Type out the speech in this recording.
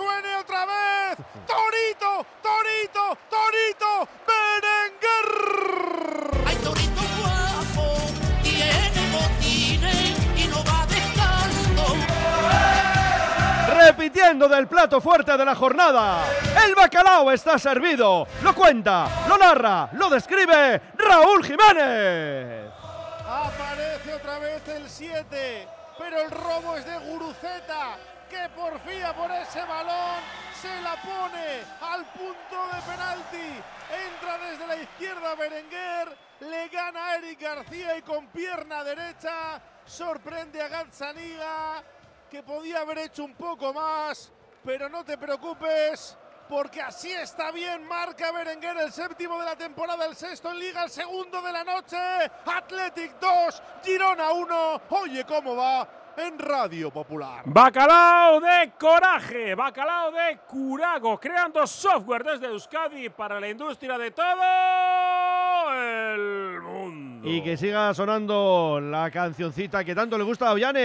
suene otra vez, Torito, Torito, Torito, Berenguer. Ay, torito guapo, tiene botines y no va descalzo. Repitiendo del plato fuerte de la jornada, el bacalao está servido. Lo cuenta, lo narra, lo describe Raúl Jiménez. Aparece otra vez el 7, pero el robo es de Guruceta, que porfía por ese balón, se la pone al punto de penalti, entra desde la izquierda Berenguer, le gana Eric García y con pierna derecha sorprende a Gazzaniga, que podía haber hecho un poco más, pero no te preocupes. Porque así está bien, marca Berenguer el séptimo de la temporada, el sexto en liga, el segundo de la noche. Athletic 2, Girona 1. Oye, ¿cómo va? En Radio Popular. Bacalao de coraje, bacalao de curago, creando software desde Euskadi para la industria de todo el mundo. Y que siga sonando la cancioncita que tanto le gusta a Ollane.